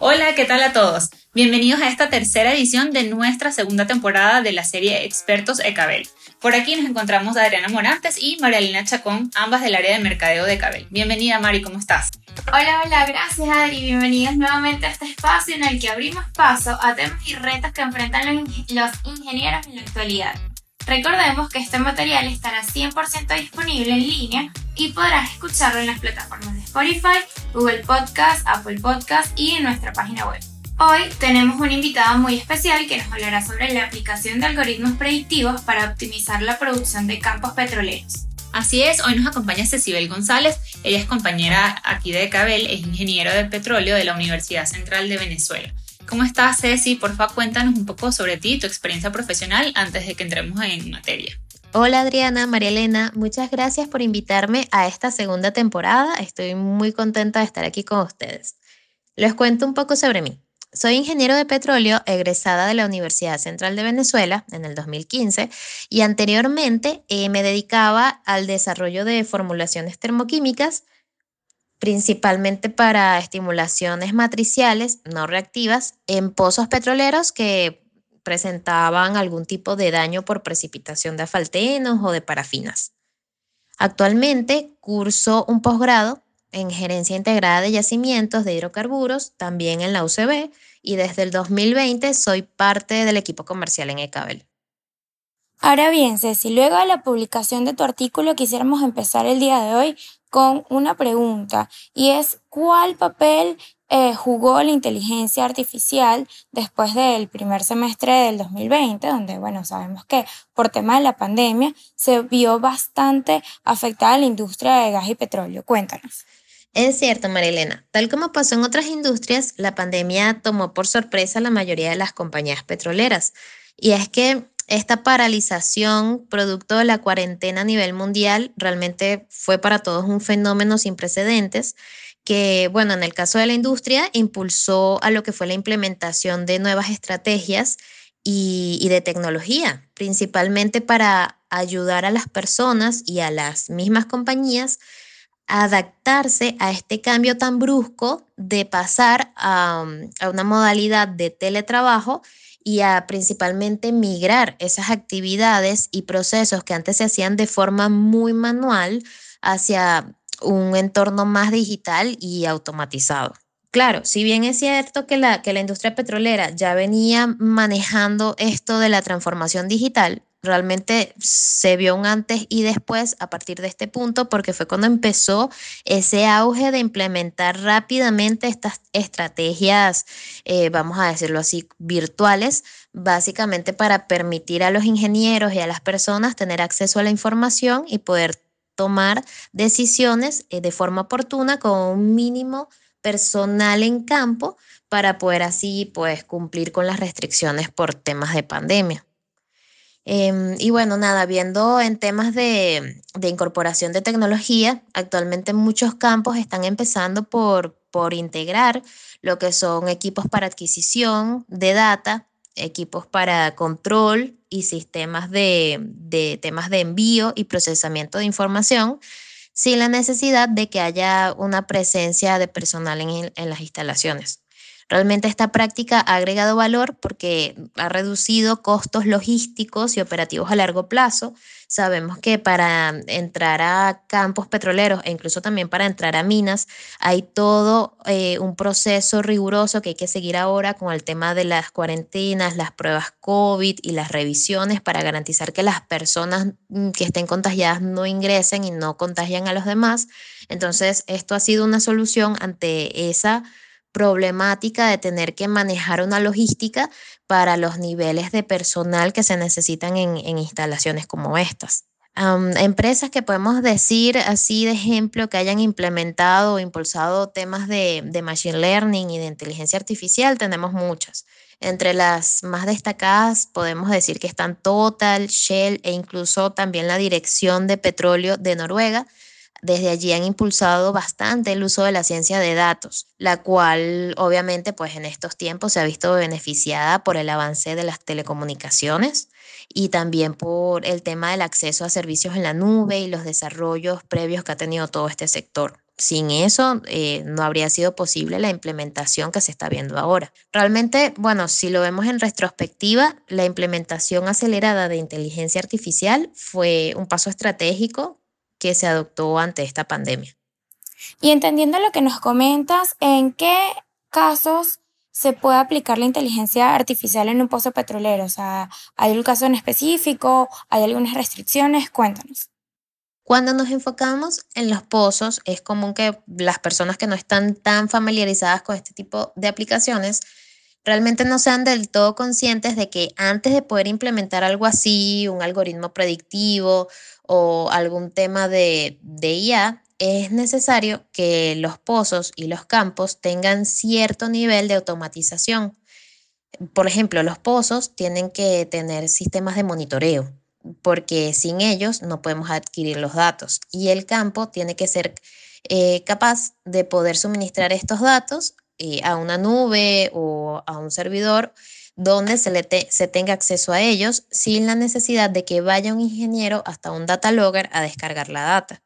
Hola, ¿qué tal a todos? Bienvenidos a esta tercera edición de nuestra segunda temporada de la serie Expertos Ecabel. Por aquí nos encontramos a Adriana Morantes y Marialina Chacón, ambas del área de mercadeo de Cabel. Bienvenida, Mari, ¿cómo estás? Hola, hola, gracias Adri. Bienvenidos nuevamente a este espacio en el que abrimos paso a temas y retos que enfrentan los, los ingenieros en la actualidad. Recordemos que este material estará 100% disponible en línea y podrás escucharlo en las plataformas de Spotify, Google Podcast, Apple Podcast y en nuestra página web. Hoy tenemos un invitado muy especial que nos hablará sobre la aplicación de algoritmos predictivos para optimizar la producción de campos petroleros. Así es, hoy nos acompaña Cecibel González. Ella es compañera aquí de Cabel, es ingeniero de petróleo de la Universidad Central de Venezuela. ¿Cómo estás, Ceci? Por favor, cuéntanos un poco sobre ti tu experiencia profesional antes de que entremos en materia. Hola Adriana, María Elena, muchas gracias por invitarme a esta segunda temporada. Estoy muy contenta de estar aquí con ustedes. Les cuento un poco sobre mí. Soy ingeniero de petróleo egresada de la Universidad Central de Venezuela en el 2015 y anteriormente eh, me dedicaba al desarrollo de formulaciones termoquímicas principalmente para estimulaciones matriciales no reactivas en pozos petroleros que presentaban algún tipo de daño por precipitación de asfaltenos o de parafinas. Actualmente curso un posgrado en gerencia integrada de yacimientos de hidrocarburos, también en la UCB, y desde el 2020 soy parte del equipo comercial en Ecabel. Ahora bien, Ceci, luego de la publicación de tu artículo quisiéramos empezar el día de hoy con una pregunta y es ¿cuál papel eh, jugó la inteligencia artificial después del primer semestre del 2020, donde, bueno, sabemos que por tema de la pandemia se vio bastante afectada la industria de gas y petróleo? Cuéntanos. Es cierto, Marilena. Tal como pasó en otras industrias, la pandemia tomó por sorpresa a la mayoría de las compañías petroleras. Y es que esta paralización producto de la cuarentena a nivel mundial realmente fue para todos un fenómeno sin precedentes que, bueno, en el caso de la industria, impulsó a lo que fue la implementación de nuevas estrategias y, de tecnología, principalmente para ayudar a las personas y a las mismas compañías a adaptarse a este cambio tan brusco de pasar a, a una modalidad de teletrabajo y a principalmente migrar esas actividades y procesos que antes se hacían de forma muy manual hacia un entorno más digital y automatizado. Claro, si bien es cierto que la, que la industria petrolera ya venía manejando esto de la transformación digital, realmente se vio un antes y después a partir de este punto porque fue cuando empezó ese auge de implementar rápidamente estas estrategias, eh, vamos a decirlo así, virtuales, básicamente para permitir a los ingenieros y a las personas tener acceso a la información y poder tomar decisiones eh, de forma oportuna con un mínimo personal en campo para poder así pues cumplir con las restricciones por temas de pandemia. Em, y bueno, nada, viendo en temas de, incorporación de tecnología, actualmente muchos campos están empezando por, integrar lo que son equipos para adquisición de data, equipos para control y sistemas de, temas de envío y procesamiento de información, sin la necesidad de que haya una presencia de personal en las instalaciones. Realmente esta práctica ha agregado valor porque ha reducido costos logísticos y operativos a largo plazo. Sabemos que para entrar a campos petroleros e incluso también para entrar a minas hay todo eh, un proceso riguroso que hay que seguir ahora con el tema de las cuarentenas, las pruebas COVID y las revisiones para garantizar que las personas mm, que estén contagiadas no ingresen y no contagian a los demás. Entonces, esto ha sido una solución ante esa problemática de tener que manejar una logística para los niveles de personal que se necesitan en, instalaciones como estas. empresas que podemos decir así de ejemplo que hayan implementado o impulsado temas de, de machine learning y de inteligencia artificial, tenemos muchas. Entre las más destacadas podemos decir que están Total, Shell e incluso también la Dirección de Petróleo de Noruega, desde allí han impulsado bastante el uso de la ciencia de datos, la cual obviamente pues en estos tiempos se ha visto beneficiada por el avance de las telecomunicaciones y también por el tema del acceso a servicios en la nube y los desarrollos previos que ha tenido todo este sector. sin eso eh, no habría sido posible la implementación que se está viendo ahora. Realmente, bueno, si lo vemos en retrospectiva, la implementación acelerada de inteligencia artificial fue un paso estratégico que se adoptó ante esta pandemia. Y entendiendo lo que nos comentas, ¿en qué casos se puede aplicar la inteligencia artificial en un pozo petrolero? O sea, ¿hay un caso en específico? ¿Hay algunas restricciones? Cuéntanos. Cuando nos enfocamos en los pozos, es común que las personas que no están tan familiarizadas con este tipo de aplicaciones realmente no sean del todo conscientes de que antes de poder implementar algo así, un algoritmo predictivo o algún tema de, IA, es necesario que los pozos y los campos tengan cierto nivel de automatización. Por ejemplo, los pozos tienen que tener sistemas de monitoreo porque sin ellos no podemos adquirir los datos. Y el campo tiene que ser eh, capaz de poder suministrar estos datos eh, a una nube o a un servidor donde se, le se tenga acceso a ellos sin la necesidad de que vaya un ingeniero hasta un data logger a descargar la data.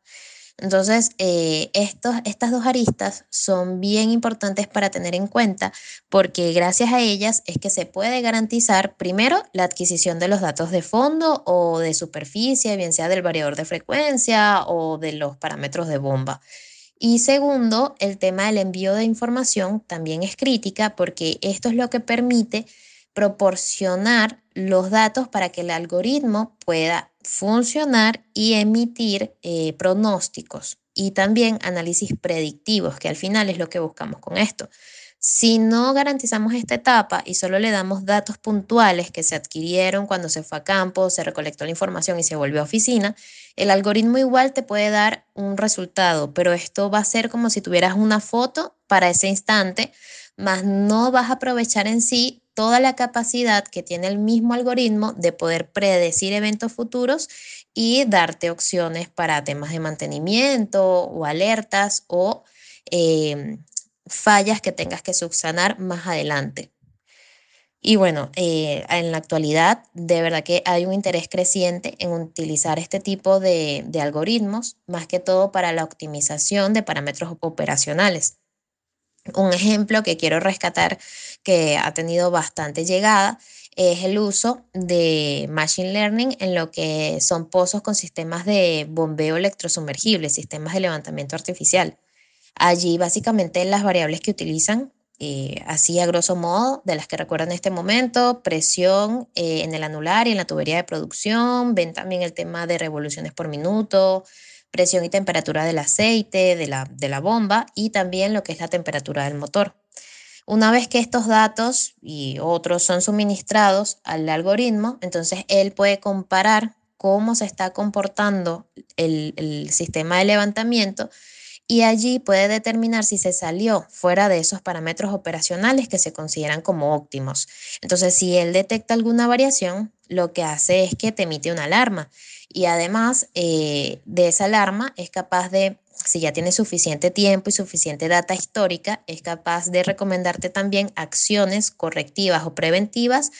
Entonces, eh, estas dos aristas son bien importantes para tener en cuenta porque gracias a ellas es que se puede garantizar primero la adquisición de los datos de fondo o de superficie, bien sea del variador de frecuencia o de los parámetros de bomba. Y segundo, el tema del envío de información también es crítica porque esto es lo que permite proporcionar los datos para que el algoritmo pueda funcionar y emitir eh, pronósticos y también análisis predictivos, que al final es lo que buscamos con esto. Si no garantizamos esta etapa y solo le damos datos puntuales que se adquirieron cuando se fue a campo, se recolectó la información y se volvió a oficina, el algoritmo igual te puede dar un resultado, pero esto va a ser como si tuvieras una foto para ese instante, más no vas a aprovechar en sí toda la capacidad que tiene el mismo algoritmo de poder predecir eventos futuros y darte opciones para temas de mantenimiento o alertas o em, fallas que tengas que subsanar más adelante. Y bueno, eh, en la actualidad, de verdad que hay un interés creciente en utilizar este tipo de algoritmos, más que todo para la optimización de parámetros operacionales. Un ejemplo que quiero rescatar que ha tenido bastante llegada es el uso de Machine Learning en lo que son pozos con sistemas de bombeo electrosumergible, sistemas de levantamiento artificial. Allí básicamente las variables que utilizan, eh, así a grosso modo, de las que recuerdan en este momento, presión eh, en el anular y en la tubería de producción, ven también el tema de revoluciones por minuto, presión y temperatura del aceite, de la, de la bomba y también lo que es la temperatura del motor. Una vez que estos datos y otros son suministrados al algoritmo, entonces él puede comparar cómo se está comportando el, el, sistema de levantamiento y allí puede determinar si se salió fuera de esos parámetros operacionales que se consideran como óptimos. Entonces, si él detecta alguna variación, lo que hace es que te emite una alarma y además eh, de esa alarma es capaz de, si ya tiene suficiente tiempo y suficiente data histórica, es capaz de recomendarte también acciones correctivas o preventivas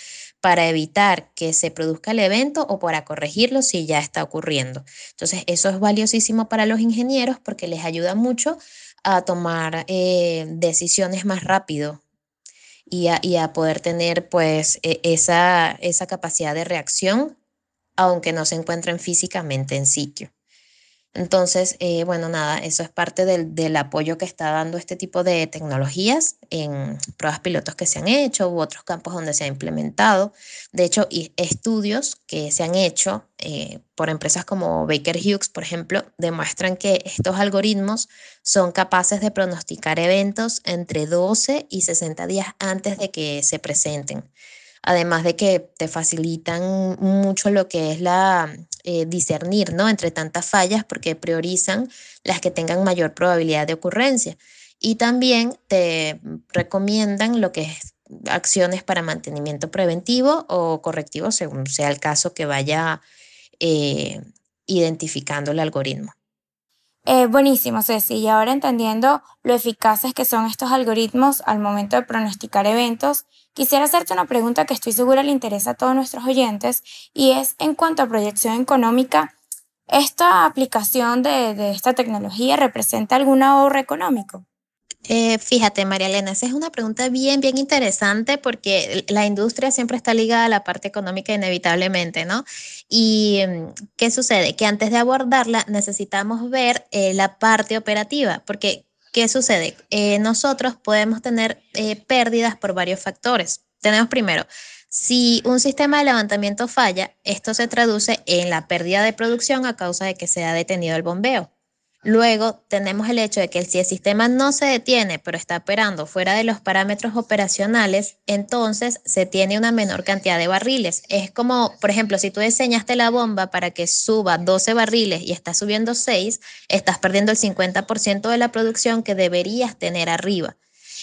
para evitar que se produzca el evento o para corregirlo si ya está ocurriendo. Entonces, eso es valiosísimo para los ingenieros porque les ayuda mucho a tomar eh, decisiones más rápido y a, poder tener pues e, esa, esa capacidad de reacción aunque no se encuentren físicamente en sitio. Entonces, eh, bueno, nada, eso es parte del, del, apoyo que está dando este tipo de tecnologías en pruebas pilotos que se han hecho u otros campos donde se ha implementado. De hecho, estudios que se han hecho eh, por empresas como Baker Hughes, por ejemplo, demuestran que estos algoritmos son capaces de pronosticar eventos entre 12 y 60 días antes de que se presenten además de que te facilitan mucho lo que es la eh, discernir, ¿no? Entre tantas fallas porque priorizan las que tengan mayor probabilidad de ocurrencia. Y también te recomiendan lo que es acciones para mantenimiento preventivo o correctivo, según sea el caso que vaya eh, identificando el algoritmo. Eh, buenísimo, Ceci. Y ahora entendiendo lo eficaces que son estos algoritmos al momento de pronosticar eventos, quisiera hacerte una pregunta que estoy segura le interesa a todos nuestros oyentes y es en cuanto a proyección económica, ¿Esta aplicación de, esta tecnología representa algún ahorro económico? Eh, fíjate, María Elena, esa es una pregunta bien, bien interesante porque la industria siempre está ligada a la parte económica inevitablemente, ¿no? ¿Y mm, qué sucede? Que antes de abordarla necesitamos ver eh, la parte operativa, porque ¿qué sucede? Eh, nosotros podemos tener pérdidas por varios factores. Tenemos primero si un sistema de levantamiento falla, esto se traduce en la pérdida de producción a causa de que se ha detenido el bombeo. Luego tenemos el hecho de que si el sistema no se detiene, pero está operando fuera de los parámetros operacionales, entonces se tiene una menor cantidad de barriles. Es como, por ejemplo, si tú diseñaste la bomba para que suba 12 barriles y está subiendo 6, estás perdiendo el 50% de la producción que deberías tener arriba.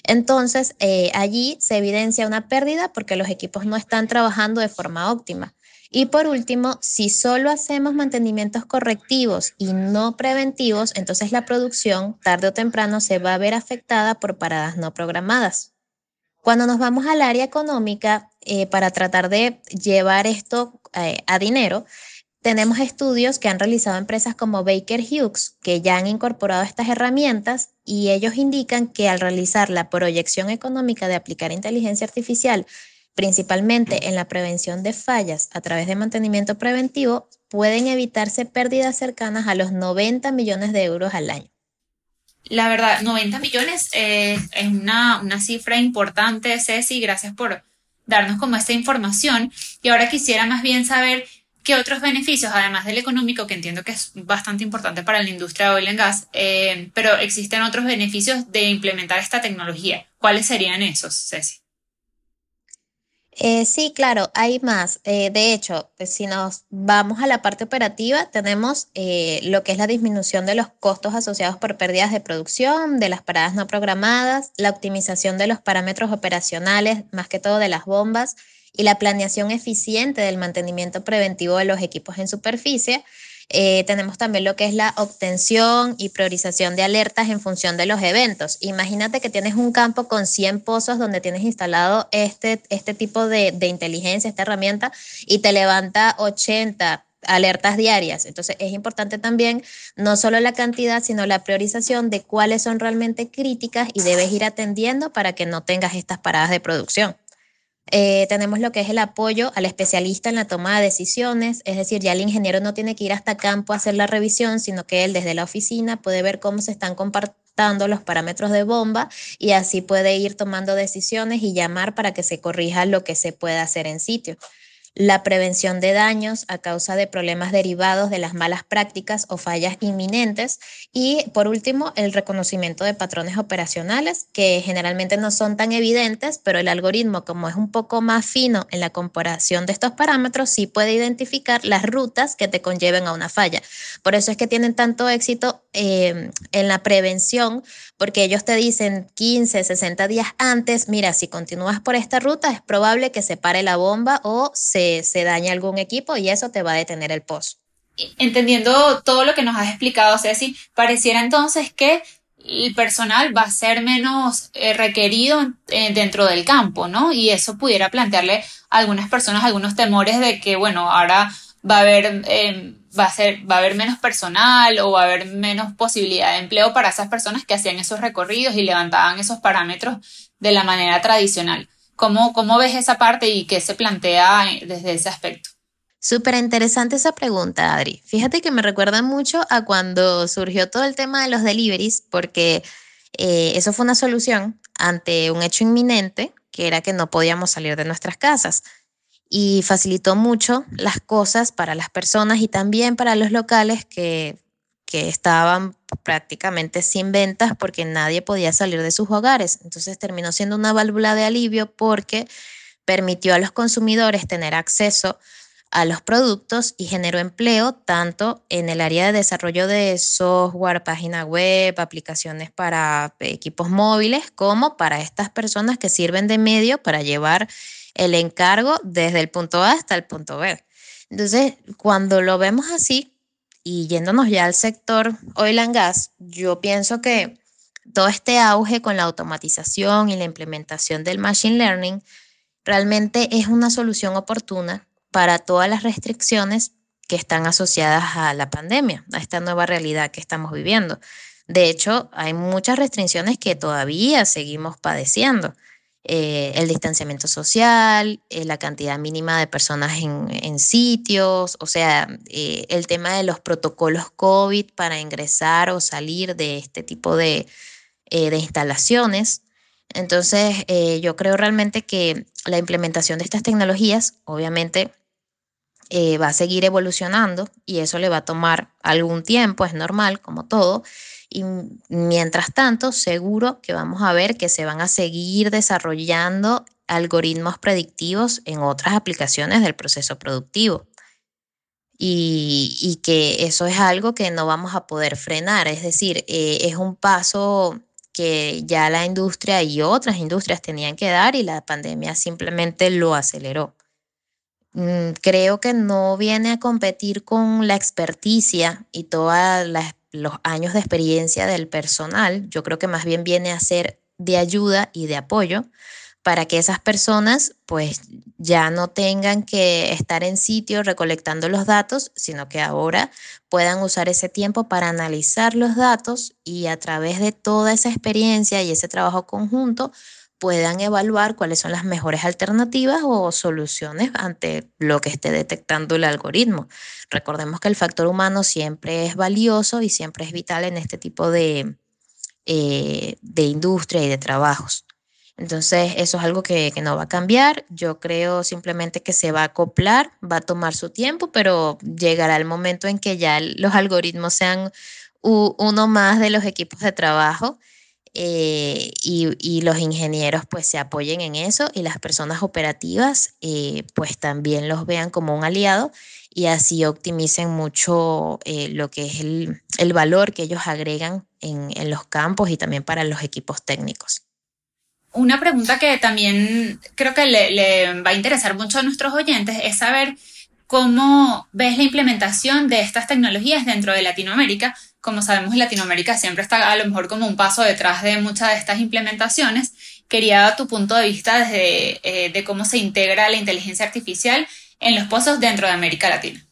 Entonces, eh, allí se evidencia una pérdida porque los equipos no están trabajando de forma óptima. Y por último, si solo hacemos mantenimientos correctivos y no preventivos, entonces la producción tarde o temprano se va a ver afectada por paradas no programadas. Cuando nos vamos al área económica, eh, para tratar de llevar esto eh, a dinero, tenemos estudios que han realizado empresas como Baker Hughes, que ya han incorporado estas herramientas y ellos indican que al realizar la proyección económica de aplicar inteligencia artificial, principalmente en la prevención de fallas a través de mantenimiento preventivo, pueden evitarse pérdidas cercanas a los 90 millones de euros al año. La verdad, 90 millones eh, es una, una cifra importante, Ceci. Gracias por darnos como esta información. Y ahora quisiera más bien saber ¿Qué otros beneficios, además del económico, que entiendo que es bastante importante para la industria de oil and gas, eh, pero existen otros beneficios de implementar esta tecnología? ¿Cuáles serían esos, Ceci? Eh, sí, claro, hay más. Eh, de hecho, pues, si nos vamos a la parte operativa, tenemos lo que es la disminución de los costos asociados por pérdidas de producción, de las paradas no programadas, la optimización de los parámetros operacionales, más que todo de las bombas, y la planeación eficiente del mantenimiento preventivo de los equipos en superficie. Eh, tenemos también lo que es la obtención y priorización de alertas en función de los eventos. Imagínate que tienes un campo con 100 pozos donde tienes instalado este, este tipo de, de inteligencia, esta herramienta, y te levanta 80 alertas diarias. Entonces es importante también no solo la cantidad, sino la priorización de cuáles son realmente críticas y debes ir atendiendo para que no tengas estas paradas de producción. Eh, tenemos lo que es el apoyo al especialista en la toma de decisiones, es decir, ya el ingeniero no tiene que ir hasta campo a hacer la revisión, sino que él desde la oficina puede ver cómo se están comportando los parámetros de bomba y así puede ir tomando decisiones y llamar para que se corrija lo que se pueda hacer en sitio la prevención de daños a causa de problemas derivados de las malas prácticas o fallas inminentes y por último el reconocimiento de patrones operacionales que generalmente no son tan evidentes, pero el algoritmo como es un poco más fino en la comparación de estos parámetros sí puede identificar las rutas que te conlleven a una falla. Por eso es que tienen tanto éxito eh, en la prevención porque ellos te dicen 15, 60 días antes, mira, si continúas por esta ruta es probable que se pare la bomba o se, se dañe algún equipo y eso te va a detener el pozo. Entendiendo todo lo que nos has explicado, Ceci, pareciera entonces que el personal va a ser menos eh, requerido eh, dentro del campo, ¿no? Y eso pudiera plantearle a algunas personas algunos temores de que, bueno, ahora va a haber em, va a ser, va a haber menos personal o va a haber menos posibilidad de empleo para esas personas que hacían esos recorridos y levantaban esos parámetros de la manera tradicional. ¿Cómo, cómo ves esa parte y qué se plantea desde ese aspecto? Súper interesante esa pregunta, Adri. Fíjate que me recuerda mucho a cuando surgió todo el tema de los deliveries, porque eh, eso fue una solución ante un hecho inminente, que era que no podíamos salir de nuestras casas y facilitó mucho las cosas para las personas y también para los locales que, que estaban prácticamente sin ventas porque nadie podía salir de sus hogares. Entonces terminó siendo una válvula de alivio porque permitió a los consumidores tener acceso a los productos y generó empleo tanto en el área de desarrollo de software, página web, aplicaciones para equipos móviles, como para estas personas que sirven de medio para llevar el encargo desde el punto A hasta el punto B. Entonces, cuando lo vemos así y yéndonos ya al sector oil and gas, yo pienso que todo este auge con la automatización y la implementación del machine learning realmente es una solución oportuna para todas las restricciones que están asociadas a la pandemia, a esta nueva realidad que estamos viviendo. De hecho, hay muchas restricciones que todavía seguimos padeciendo. Eh, el distanciamiento social, eh, la cantidad mínima de personas en, sitios, o sea, eh, el tema de los protocolos COVID para ingresar o salir de este tipo de, de instalaciones. Entonces, yo creo realmente que la implementación de estas tecnologías, obviamente, va a seguir evolucionando y eso le va a tomar algún tiempo, es normal, como todo. Y mientras tanto, seguro que vamos a ver que se van a seguir desarrollando algoritmos predictivos en otras aplicaciones del proceso productivo. Y, que eso es algo que no vamos a poder frenar. Es decir, eh, es un paso que ya la industria y otras industrias tenían que dar y la pandemia simplemente lo aceleró. Mm, creo que no viene a competir con la experticia y toda la los años de experiencia del personal, yo creo que más bien viene a ser de ayuda y de apoyo para que esas personas pues ya no tengan que estar en sitio recolectando los datos, sino que ahora puedan usar ese tiempo para analizar los datos y a través de toda esa experiencia y ese trabajo conjunto puedan evaluar cuáles son las mejores alternativas o soluciones ante lo que esté detectando el algoritmo. Recordemos que el factor humano siempre es valioso y siempre es vital en este tipo de, eh, de industria y de trabajos. Entonces, eso es algo que, que, no va a cambiar. Yo creo simplemente que se va a acoplar, va a tomar su tiempo, pero llegará el momento en que ya los algoritmos sean uno más de los equipos de trabajo eh, y, los ingenieros pues se apoyen en eso y las personas operativas eh, pues también los vean como un aliado y así optimicen mucho eh, lo que es el, valor que ellos agregan en, los campos y también para los equipos técnicos. Una pregunta que también creo que le, le va a interesar mucho a nuestros oyentes es saber cómo ves la implementación de estas tecnologías dentro de Latinoamérica, como sabemos, Latinoamérica siempre está a lo mejor como un paso detrás de muchas de estas implementaciones. Quería tu punto de vista desde eh, de cómo se integra la inteligencia artificial en los pozos dentro de América Latina.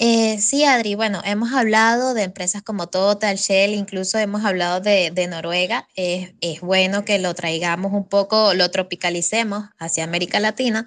Eh, sí, Adri, bueno, hemos hablado de empresas como Total, Shell, incluso hemos hablado de, Noruega. es bueno que lo traigamos un poco, lo tropicalicemos hacia América Latina.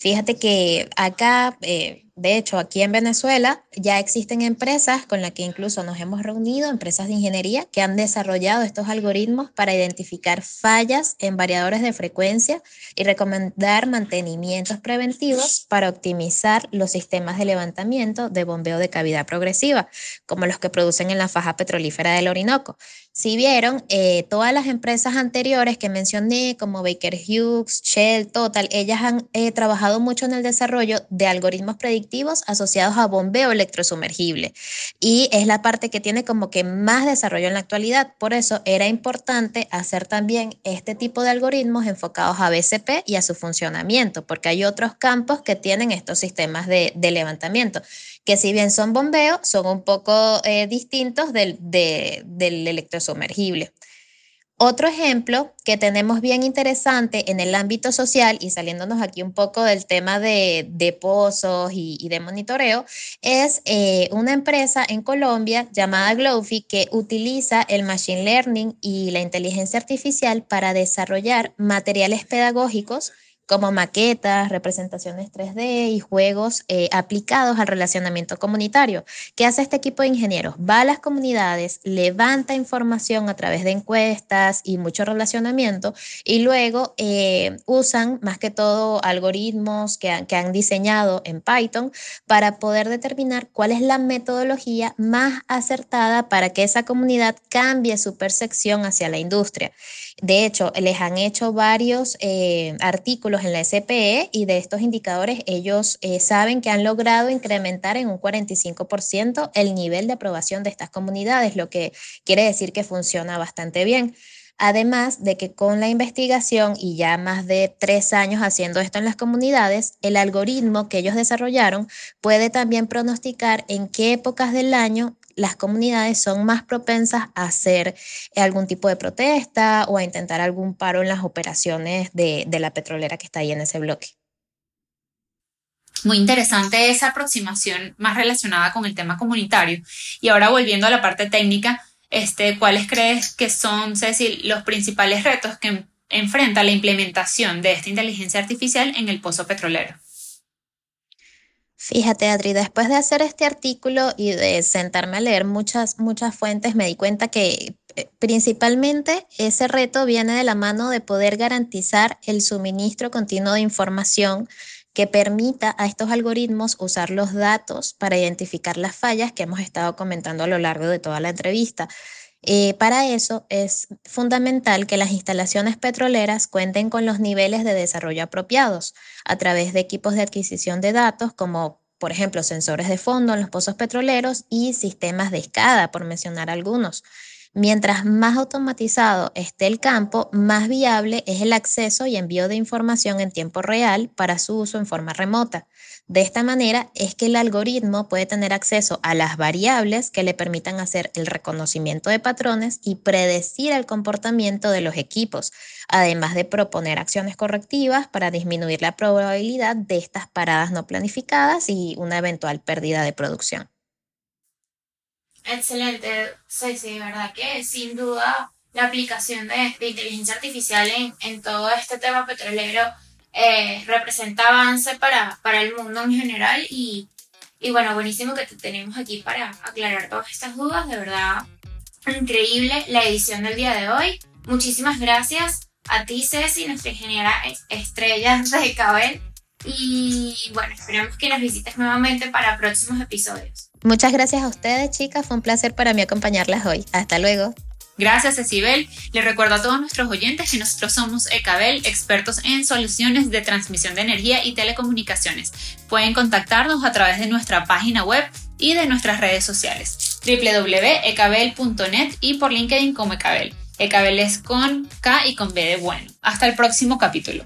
Fíjate que acá, eh, de hecho, aquí en Venezuela ya existen empresas con las que incluso nos hemos reunido, empresas de ingeniería que han desarrollado estos algoritmos para identificar fallas en variadores de frecuencia y recomendar mantenimientos preventivos para optimizar los sistemas de levantamiento de bombeo de cavidad progresiva, como los que producen en la faja petrolífera del Orinoco. Si vieron, eh, todas las empresas anteriores que mencioné, como Baker Hughes, Shell, Total, ellas han eh, trabajado mucho en el desarrollo de algoritmos predictivos asociados a bombeo electrosumergible. Y es la parte que tiene como que más desarrollo en la actualidad. Por eso era importante hacer también este tipo de algoritmos enfocados a BCP y a su funcionamiento, porque hay otros campos que tienen estos sistemas de, de levantamiento que si bien son bombeos, son un poco eh, distintos del, del electrosumergible. Otro ejemplo que tenemos bien interesante en el ámbito social y saliéndonos aquí un poco del tema de, de pozos y, de monitoreo es eh, una empresa en Colombia llamada Glowfi que utiliza el machine learning y la inteligencia artificial para desarrollar materiales pedagógicos como maquetas, representaciones 3D y juegos eh, aplicados al relacionamiento comunitario. ¿Qué hace este equipo de ingenieros? Va a las comunidades, levanta información a través de encuestas y mucho relacionamiento y luego eh, usan más que todo algoritmos que que han diseñado en Python para poder determinar cuál es la metodología más acertada para que esa comunidad cambie su percepción hacia la industria. De hecho, les han hecho varios eh, artículos en la SPE y de estos indicadores ellos eh, saben que han logrado incrementar en un 45% el nivel de aprobación de estas comunidades, lo que quiere decir que funciona bastante bien. Además de que con la investigación y ya más de tres años haciendo esto en las comunidades, el algoritmo que ellos desarrollaron puede también pronosticar en qué épocas del año las comunidades son más propensas a hacer algún tipo de protesta o a intentar algún paro en las operaciones de, la petrolera que está ahí en ese bloque. Muy interesante esa aproximación más relacionada con el tema comunitario. Y ahora volviendo a la parte técnica, este, ¿cuáles crees que son, Ceci, los principales retos que enfrenta la implementación de esta inteligencia artificial en el pozo petrolero? Fíjate, Adri, después de hacer este artículo y de sentarme a leer muchas, muchas fuentes, me di cuenta que eh, principalmente ese reto viene de la mano de poder garantizar el suministro continuo de información que permita a estos algoritmos usar los datos para identificar las fallas que hemos estado comentando a lo largo de toda la entrevista. Eh, para eso es fundamental que las instalaciones petroleras cuenten con los niveles de desarrollo apropiados a través de equipos de adquisición de datos como por ejemplo sensores de fondo en los pozos petroleros y sistemas de escada, por mencionar algunos. Mientras más automatizado esté el campo, más viable es el acceso y envío de información en tiempo real para su uso en forma remota. De esta manera es que el algoritmo puede tener acceso a las variables que le permitan hacer el reconocimiento de patrones y predecir el comportamiento de los equipos, además de proponer acciones correctivas para disminuir la probabilidad de estas paradas no planificadas y una eventual pérdida de producción. Excelente, sí, sí, verdad que sin duda la aplicación de, inteligencia artificial en, en, todo este tema petrolero eh, representa avance para, para el mundo en general y, y bueno, buenísimo que te tenemos aquí para aclarar todas estas dudas, de verdad increíble la edición del día de hoy. Muchísimas gracias a ti, Ceci, nuestra ingeniera estrella de Cabel. Y bueno, esperamos que nos visites nuevamente para próximos episodios. Muchas gracias a ustedes, chicas. Fue un placer para mí acompañarlas hoy. Hasta luego. Gracias, Cecibel. Les recuerdo a todos nuestros oyentes que nosotros somos Ecabel, expertos en soluciones de transmisión de energía y telecomunicaciones. Pueden contactarnos a través de nuestra página web y de nuestras redes sociales www.ecabel.net y por LinkedIn como Ecabel. Ecabel es con K y con B de bueno. Hasta el próximo capítulo.